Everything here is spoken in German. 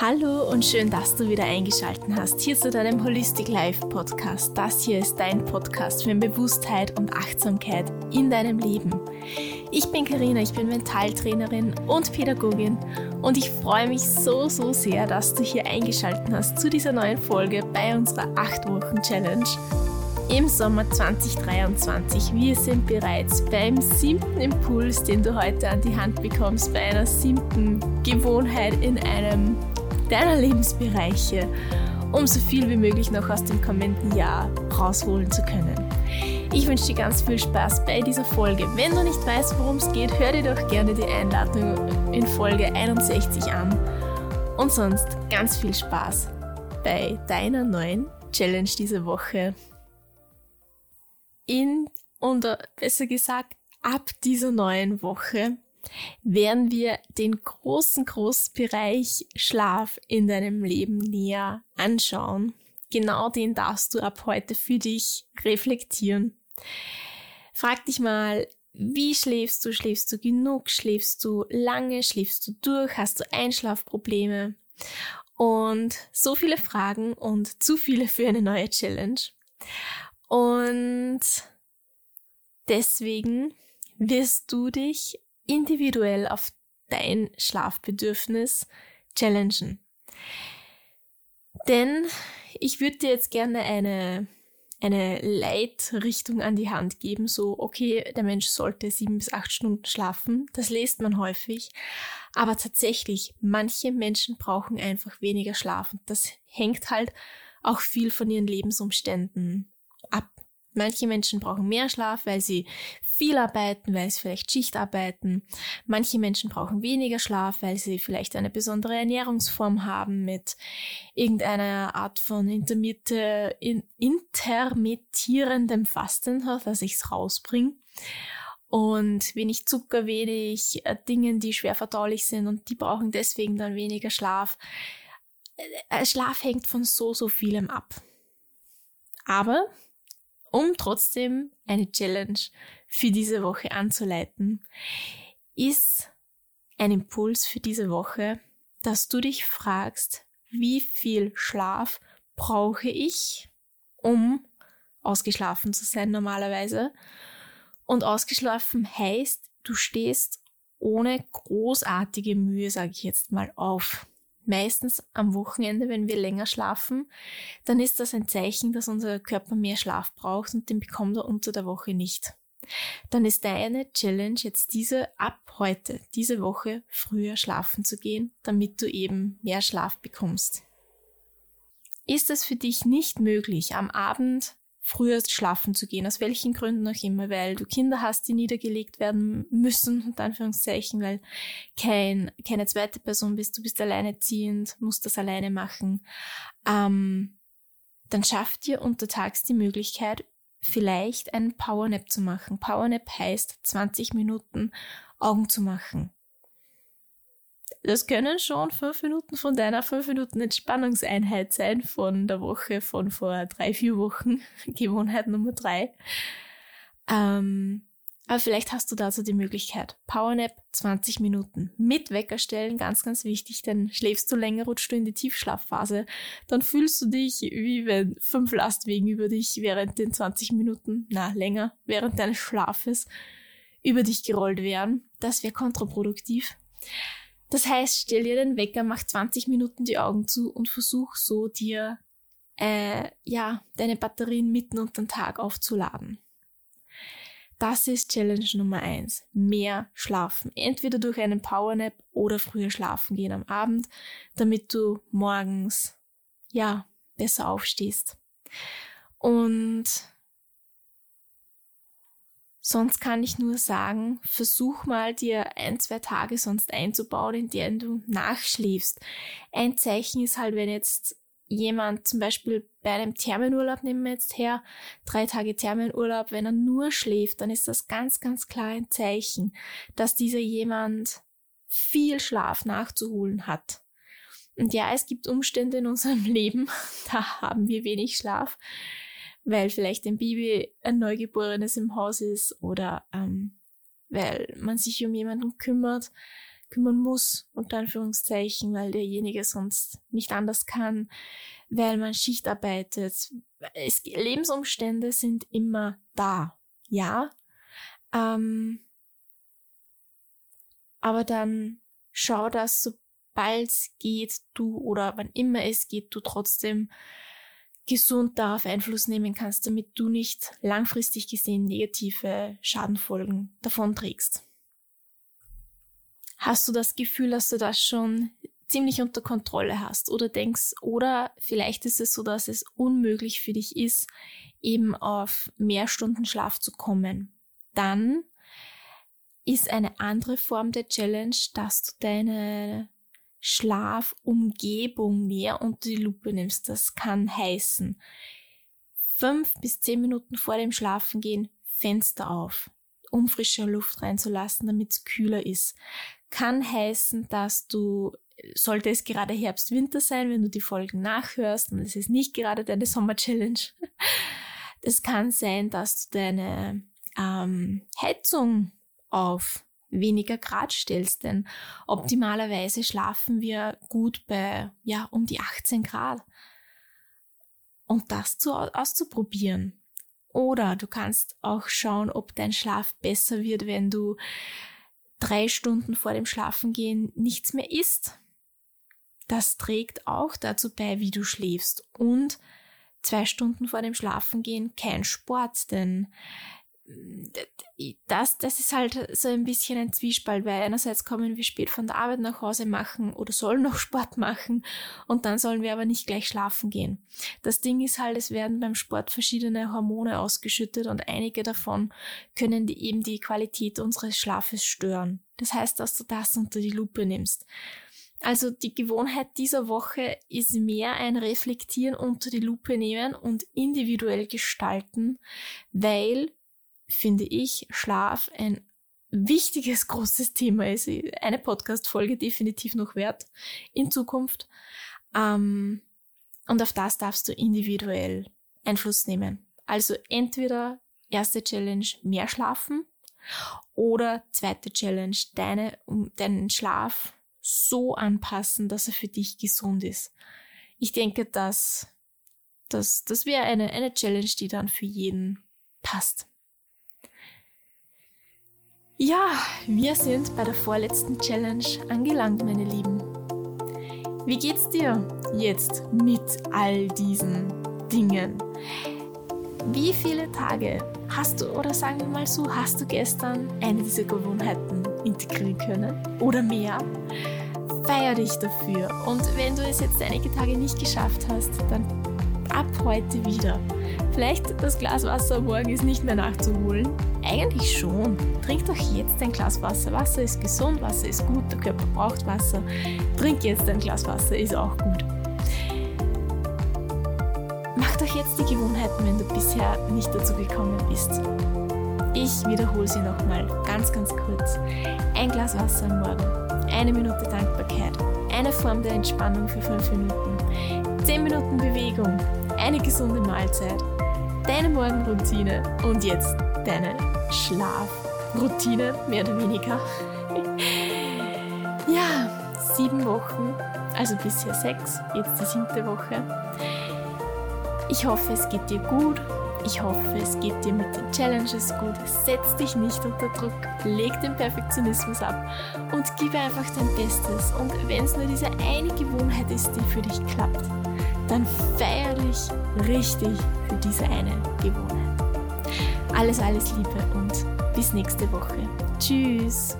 Hallo und schön, dass du wieder eingeschaltet hast hier zu deinem Holistic Life Podcast. Das hier ist dein Podcast für Bewusstheit und Achtsamkeit in deinem Leben. Ich bin Karina, ich bin Mentaltrainerin und Pädagogin und ich freue mich so, so sehr, dass du hier eingeschaltet hast zu dieser neuen Folge bei unserer 8 Wochen Challenge im Sommer 2023. Wir sind bereits beim siebten Impuls, den du heute an die Hand bekommst, bei einer siebten Gewohnheit in einem deiner Lebensbereiche, um so viel wie möglich noch aus dem kommenden Jahr rausholen zu können. Ich wünsche dir ganz viel Spaß bei dieser Folge. Wenn du nicht weißt, worum es geht, hör dir doch gerne die Einladung in Folge 61 an. Und sonst ganz viel Spaß bei deiner neuen Challenge diese Woche. In, oder besser gesagt, ab dieser neuen Woche werden wir den großen, großen Bereich Schlaf in deinem Leben näher anschauen. Genau den darfst du ab heute für dich reflektieren. Frag dich mal, wie schläfst du? Schläfst du genug? Schläfst du lange? Schläfst du durch? Hast du Einschlafprobleme? Und so viele Fragen und zu viele für eine neue Challenge. Und deswegen wirst du dich individuell auf dein Schlafbedürfnis challengen. Denn ich würde dir jetzt gerne eine, eine Leitrichtung an die Hand geben, so, okay, der Mensch sollte sieben bis acht Stunden schlafen, das liest man häufig, aber tatsächlich, manche Menschen brauchen einfach weniger Schlaf und das hängt halt auch viel von ihren Lebensumständen ab. Manche Menschen brauchen mehr Schlaf, weil sie viel arbeiten, weil sie vielleicht Schicht arbeiten. Manche Menschen brauchen weniger Schlaf, weil sie vielleicht eine besondere Ernährungsform haben mit irgendeiner Art von intermitte, in, intermittierendem Fasten, dass ich es rausbringe. Und wenig Zucker, wenig äh, Dingen, die schwer verdaulich sind und die brauchen deswegen dann weniger Schlaf. Äh, Schlaf hängt von so, so vielem ab. Aber um trotzdem eine Challenge für diese Woche anzuleiten, ist ein Impuls für diese Woche, dass du dich fragst, wie viel Schlaf brauche ich, um ausgeschlafen zu sein normalerweise. Und ausgeschlafen heißt, du stehst ohne großartige Mühe, sage ich jetzt mal, auf meistens am Wochenende, wenn wir länger schlafen, dann ist das ein Zeichen, dass unser Körper mehr Schlaf braucht und den bekommt er unter der Woche nicht. Dann ist deine Challenge jetzt diese ab heute, diese Woche früher schlafen zu gehen, damit du eben mehr Schlaf bekommst. Ist es für dich nicht möglich, am Abend früher schlafen zu gehen, aus welchen Gründen auch immer, weil du Kinder hast, die niedergelegt werden müssen, unter Anführungszeichen, weil kein, keine zweite Person bist, du bist alleineziehend, musst das alleine machen, ähm, dann schafft dir untertags die Möglichkeit, vielleicht einen Powernap zu machen. Powernap heißt 20 Minuten Augen zu machen. Das können schon fünf Minuten von deiner fünf Minuten Entspannungseinheit sein von der Woche von vor drei, vier Wochen. Gewohnheit Nummer drei. Ähm, aber vielleicht hast du dazu die Möglichkeit. Powernap 20 Minuten. Mit Wecker stellen, ganz, ganz wichtig, denn schläfst du länger, rutschst du in die Tiefschlafphase, dann fühlst du dich, wie wenn fünf Lastwegen über dich während den 20 Minuten, na, länger, während deines Schlafes über dich gerollt wären. Das wäre kontraproduktiv. Das heißt, stell dir den Wecker, mach 20 Minuten die Augen zu und versuch so dir äh, ja deine Batterien mitten unter den Tag aufzuladen. Das ist Challenge Nummer eins. Mehr schlafen. Entweder durch einen Powernap oder früher schlafen gehen am Abend, damit du morgens, ja, besser aufstehst. Und Sonst kann ich nur sagen, versuch mal dir ein, zwei Tage sonst einzubauen, in denen du nachschläfst. Ein Zeichen ist halt, wenn jetzt jemand zum Beispiel bei einem Thermenurlaub, nehmen wir jetzt her, drei Tage Thermenurlaub, wenn er nur schläft, dann ist das ganz, ganz klar ein Zeichen, dass dieser jemand viel Schlaf nachzuholen hat. Und ja, es gibt Umstände in unserem Leben, da haben wir wenig Schlaf weil vielleicht ein Baby ein Neugeborenes im Haus ist oder ähm, weil man sich um jemanden kümmert, kümmern muss, unter Anführungszeichen, weil derjenige sonst nicht anders kann, weil man Schicht arbeitet. Es, Lebensumstände sind immer da, ja. Ähm, aber dann schau, dass sobald es geht, du oder wann immer es geht, du trotzdem gesund darauf Einfluss nehmen kannst, damit du nicht langfristig gesehen negative Schadenfolgen davonträgst. Hast du das Gefühl, dass du das schon ziemlich unter Kontrolle hast oder denkst, oder vielleicht ist es so, dass es unmöglich für dich ist, eben auf mehr Stunden Schlaf zu kommen. Dann ist eine andere Form der Challenge, dass du deine Schlafumgebung näher unter die Lupe nimmst. Das kann heißen, fünf bis zehn Minuten vor dem Schlafengehen Fenster auf, um frische Luft reinzulassen, damit es kühler ist. Kann heißen, dass du, sollte es gerade Herbst, Winter sein, wenn du die Folgen nachhörst und es ist nicht gerade deine Sommer-Challenge. Es kann sein, dass du deine ähm, Heizung auf weniger Grad stellst, denn optimalerweise schlafen wir gut bei, ja, um die 18 Grad. Und das zu, auszuprobieren. Oder du kannst auch schauen, ob dein Schlaf besser wird, wenn du drei Stunden vor dem Schlafengehen nichts mehr isst. Das trägt auch dazu bei, wie du schläfst. Und zwei Stunden vor dem Schlafengehen kein Sport, denn das, das ist halt so ein bisschen ein Zwiespalt, weil einerseits kommen wir spät von der Arbeit nach Hause machen oder sollen noch Sport machen und dann sollen wir aber nicht gleich schlafen gehen. Das Ding ist halt, es werden beim Sport verschiedene Hormone ausgeschüttet und einige davon können die, eben die Qualität unseres Schlafes stören. Das heißt, dass du das unter die Lupe nimmst. Also die Gewohnheit dieser Woche ist mehr ein Reflektieren unter die Lupe nehmen und individuell gestalten, weil finde ich, Schlaf ein wichtiges, großes Thema ist. Eine Podcast-Folge definitiv noch wert in Zukunft. Ähm, und auf das darfst du individuell Einfluss nehmen. Also entweder erste Challenge mehr schlafen oder zweite Challenge deine, deinen Schlaf so anpassen, dass er für dich gesund ist. Ich denke, dass das, das wäre eine, eine Challenge, die dann für jeden passt. Ja, wir sind bei der vorletzten Challenge angelangt, meine Lieben. Wie geht's dir jetzt mit all diesen Dingen? Wie viele Tage hast du, oder sagen wir mal so, hast du gestern eine dieser Gewohnheiten integrieren können? Oder mehr? Feier dich dafür. Und wenn du es jetzt einige Tage nicht geschafft hast, dann ab heute wieder. Vielleicht das Glas Wasser morgen ist nicht mehr nachzuholen. Eigentlich schon. Trink doch jetzt ein Glas Wasser. Wasser ist gesund, Wasser ist gut, der Körper braucht Wasser. Trink jetzt ein Glas Wasser, ist auch gut. Mach doch jetzt die Gewohnheiten, wenn du bisher nicht dazu gekommen bist. Ich wiederhole sie nochmal ganz, ganz kurz. Ein Glas Wasser am Morgen, eine Minute Dankbarkeit, eine Form der Entspannung für fünf Minuten, zehn Minuten Bewegung, eine gesunde Mahlzeit, deine Morgenroutine und jetzt deine Schlafroutine, mehr oder weniger. ja, sieben Wochen, also bisher sechs, jetzt die siebte Woche. Ich hoffe, es geht dir gut. Ich hoffe, es geht dir mit den Challenges gut. Setz dich nicht unter Druck, leg den Perfektionismus ab und gib einfach dein Bestes. Und wenn es nur diese eine Gewohnheit ist, die für dich klappt, dann feier dich richtig für diese eine Gewohnheit. Alles, alles Liebe und bis nächste Woche. Tschüss.